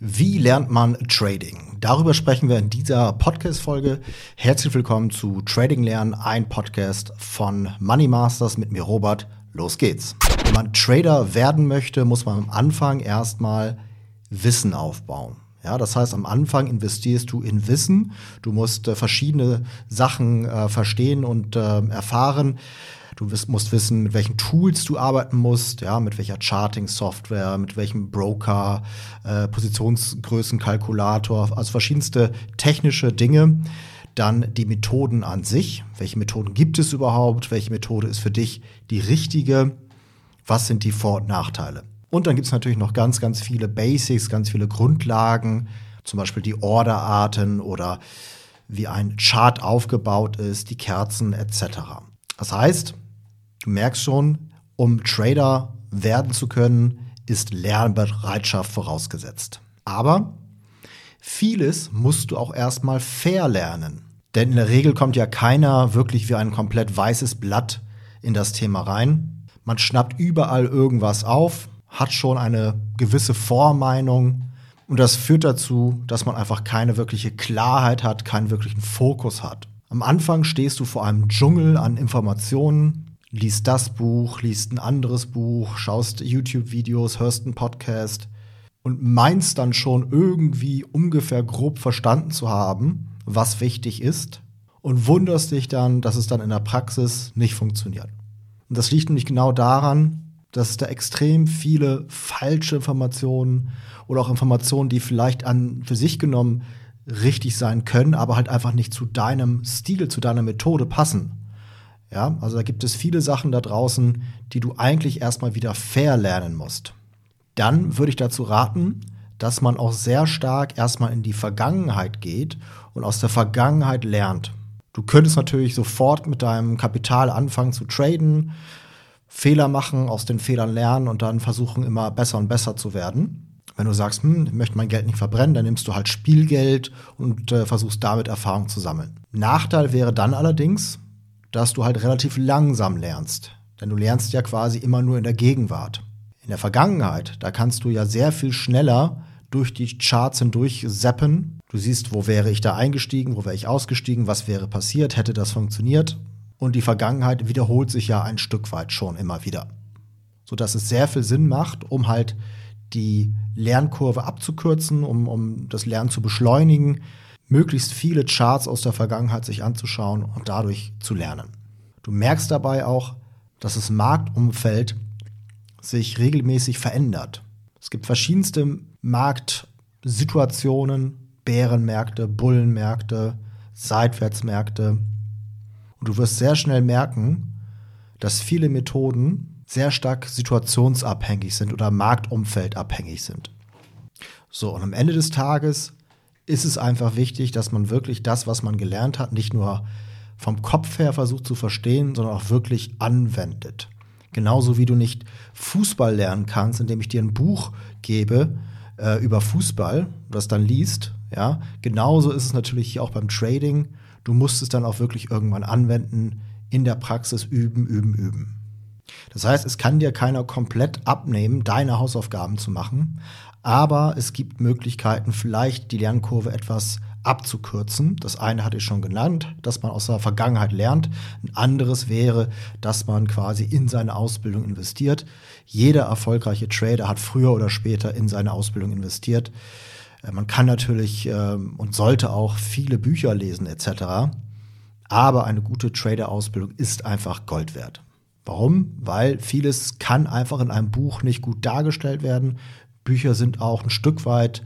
Wie lernt man Trading? Darüber sprechen wir in dieser Podcast-Folge. Herzlich willkommen zu Trading Lernen, ein Podcast von Money Masters mit mir, Robert. Los geht's. Wenn man Trader werden möchte, muss man am Anfang erstmal Wissen aufbauen. Ja, das heißt, am Anfang investierst du in Wissen. Du musst äh, verschiedene Sachen äh, verstehen und äh, erfahren. Du wirst, musst wissen, mit welchen Tools du arbeiten musst, ja, mit welcher Charting-Software, mit welchem Broker, äh, Positionsgrößenkalkulator, also verschiedenste technische Dinge. Dann die Methoden an sich. Welche Methoden gibt es überhaupt? Welche Methode ist für dich die richtige? Was sind die Vor- und Nachteile? Und dann gibt es natürlich noch ganz, ganz viele Basics, ganz viele Grundlagen, zum Beispiel die Orderarten oder wie ein Chart aufgebaut ist, die Kerzen etc. Das heißt, Du merkst schon, um Trader werden zu können, ist Lernbereitschaft vorausgesetzt. Aber vieles musst du auch erstmal verlernen. Denn in der Regel kommt ja keiner wirklich wie ein komplett weißes Blatt in das Thema rein. Man schnappt überall irgendwas auf, hat schon eine gewisse Vormeinung und das führt dazu, dass man einfach keine wirkliche Klarheit hat, keinen wirklichen Fokus hat. Am Anfang stehst du vor einem Dschungel an Informationen, liest das Buch, liest ein anderes Buch, schaust YouTube-Videos, hörst einen Podcast und meinst dann schon irgendwie ungefähr grob verstanden zu haben, was wichtig ist und wunderst dich dann, dass es dann in der Praxis nicht funktioniert. Und das liegt nämlich genau daran, dass da extrem viele falsche Informationen oder auch Informationen, die vielleicht an für sich genommen richtig sein können, aber halt einfach nicht zu deinem Stil, zu deiner Methode passen. Ja, also da gibt es viele Sachen da draußen, die du eigentlich erstmal wieder verlernen musst. Dann würde ich dazu raten, dass man auch sehr stark erstmal in die Vergangenheit geht und aus der Vergangenheit lernt. Du könntest natürlich sofort mit deinem Kapital anfangen zu traden, Fehler machen, aus den Fehlern lernen und dann versuchen, immer besser und besser zu werden. Wenn du sagst, hm, ich möchte mein Geld nicht verbrennen, dann nimmst du halt Spielgeld und äh, versuchst damit Erfahrung zu sammeln. Nachteil wäre dann allerdings, dass du halt relativ langsam lernst. Denn du lernst ja quasi immer nur in der Gegenwart. In der Vergangenheit, da kannst du ja sehr viel schneller durch die Charts hindurch zappen. Du siehst, wo wäre ich da eingestiegen, wo wäre ich ausgestiegen, was wäre passiert, hätte das funktioniert. Und die Vergangenheit wiederholt sich ja ein Stück weit schon immer wieder. Sodass es sehr viel Sinn macht, um halt die Lernkurve abzukürzen, um, um das Lernen zu beschleunigen, möglichst viele Charts aus der Vergangenheit sich anzuschauen und dadurch zu lernen. Du merkst dabei auch, dass das Marktumfeld sich regelmäßig verändert. Es gibt verschiedenste Marktsituationen, Bärenmärkte, Bullenmärkte, Seitwärtsmärkte. Und du wirst sehr schnell merken, dass viele Methoden sehr stark situationsabhängig sind oder marktumfeldabhängig sind. So, und am Ende des Tages ist es einfach wichtig, dass man wirklich das, was man gelernt hat, nicht nur vom Kopf her versucht zu verstehen, sondern auch wirklich anwendet. Genauso wie du nicht Fußball lernen kannst, indem ich dir ein Buch gebe äh, über Fußball, das dann liest. Ja, genauso ist es natürlich hier auch beim Trading. Du musst es dann auch wirklich irgendwann anwenden, in der Praxis üben, üben, üben. Das heißt, es kann dir keiner komplett abnehmen, deine Hausaufgaben zu machen, aber es gibt Möglichkeiten, vielleicht die Lernkurve etwas abzukürzen. Das eine hatte ich schon genannt, dass man aus der Vergangenheit lernt. Ein anderes wäre, dass man quasi in seine Ausbildung investiert. Jeder erfolgreiche Trader hat früher oder später in seine Ausbildung investiert. Äh, man kann natürlich ähm, und sollte auch viele Bücher lesen etc. Aber eine gute Trader-Ausbildung ist einfach Gold wert. Warum? Weil vieles kann einfach in einem Buch nicht gut dargestellt werden. Bücher sind auch ein Stück weit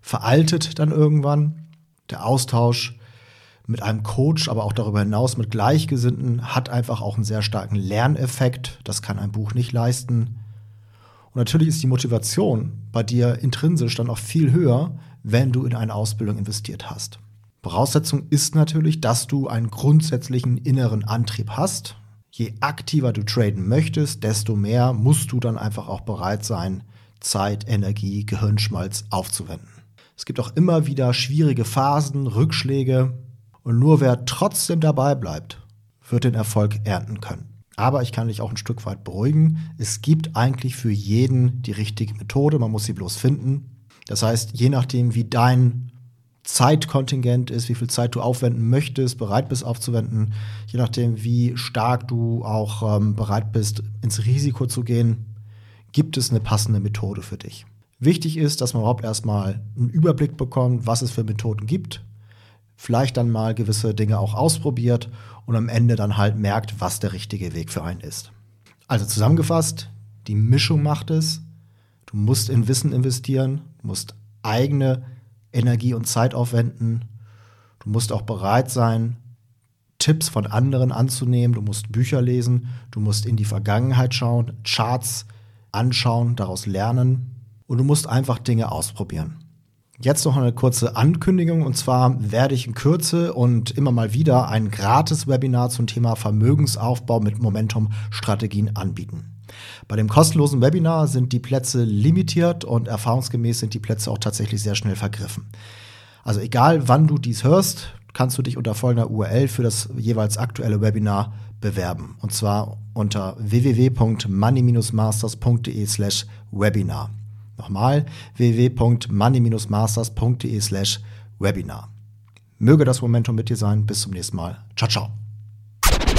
veraltet dann irgendwann. Der Austausch mit einem Coach, aber auch darüber hinaus mit Gleichgesinnten hat einfach auch einen sehr starken Lerneffekt. Das kann ein Buch nicht leisten. Und natürlich ist die Motivation bei dir intrinsisch dann auch viel höher, wenn du in eine Ausbildung investiert hast. Voraussetzung ist natürlich, dass du einen grundsätzlichen inneren Antrieb hast. Je aktiver du traden möchtest, desto mehr musst du dann einfach auch bereit sein, Zeit, Energie, Gehirnschmalz aufzuwenden. Es gibt auch immer wieder schwierige Phasen, Rückschläge und nur wer trotzdem dabei bleibt, wird den Erfolg ernten können. Aber ich kann dich auch ein Stück weit beruhigen. Es gibt eigentlich für jeden die richtige Methode, man muss sie bloß finden. Das heißt, je nachdem, wie dein Zeitkontingent ist, wie viel Zeit du aufwenden möchtest, bereit bist aufzuwenden, je nachdem, wie stark du auch ähm, bereit bist, ins Risiko zu gehen, gibt es eine passende Methode für dich. Wichtig ist, dass man überhaupt erstmal einen Überblick bekommt, was es für Methoden gibt, vielleicht dann mal gewisse Dinge auch ausprobiert und am Ende dann halt merkt, was der richtige Weg für einen ist. Also zusammengefasst, die Mischung macht es. Du musst in Wissen investieren, musst eigene Energie und Zeit aufwenden. Du musst auch bereit sein, Tipps von anderen anzunehmen. Du musst Bücher lesen, du musst in die Vergangenheit schauen, Charts anschauen, daraus lernen und du musst einfach Dinge ausprobieren. Jetzt noch eine kurze Ankündigung und zwar werde ich in Kürze und immer mal wieder ein gratis Webinar zum Thema Vermögensaufbau mit Momentum Strategien anbieten. Bei dem kostenlosen Webinar sind die Plätze limitiert und erfahrungsgemäß sind die Plätze auch tatsächlich sehr schnell vergriffen. Also egal wann du dies hörst, kannst du dich unter folgender URL für das jeweils aktuelle Webinar bewerben. Und zwar unter www.money-masters.de slash Webinar. Nochmal www.money-masters.de slash Webinar. Möge das Momentum mit dir sein. Bis zum nächsten Mal. Ciao, ciao.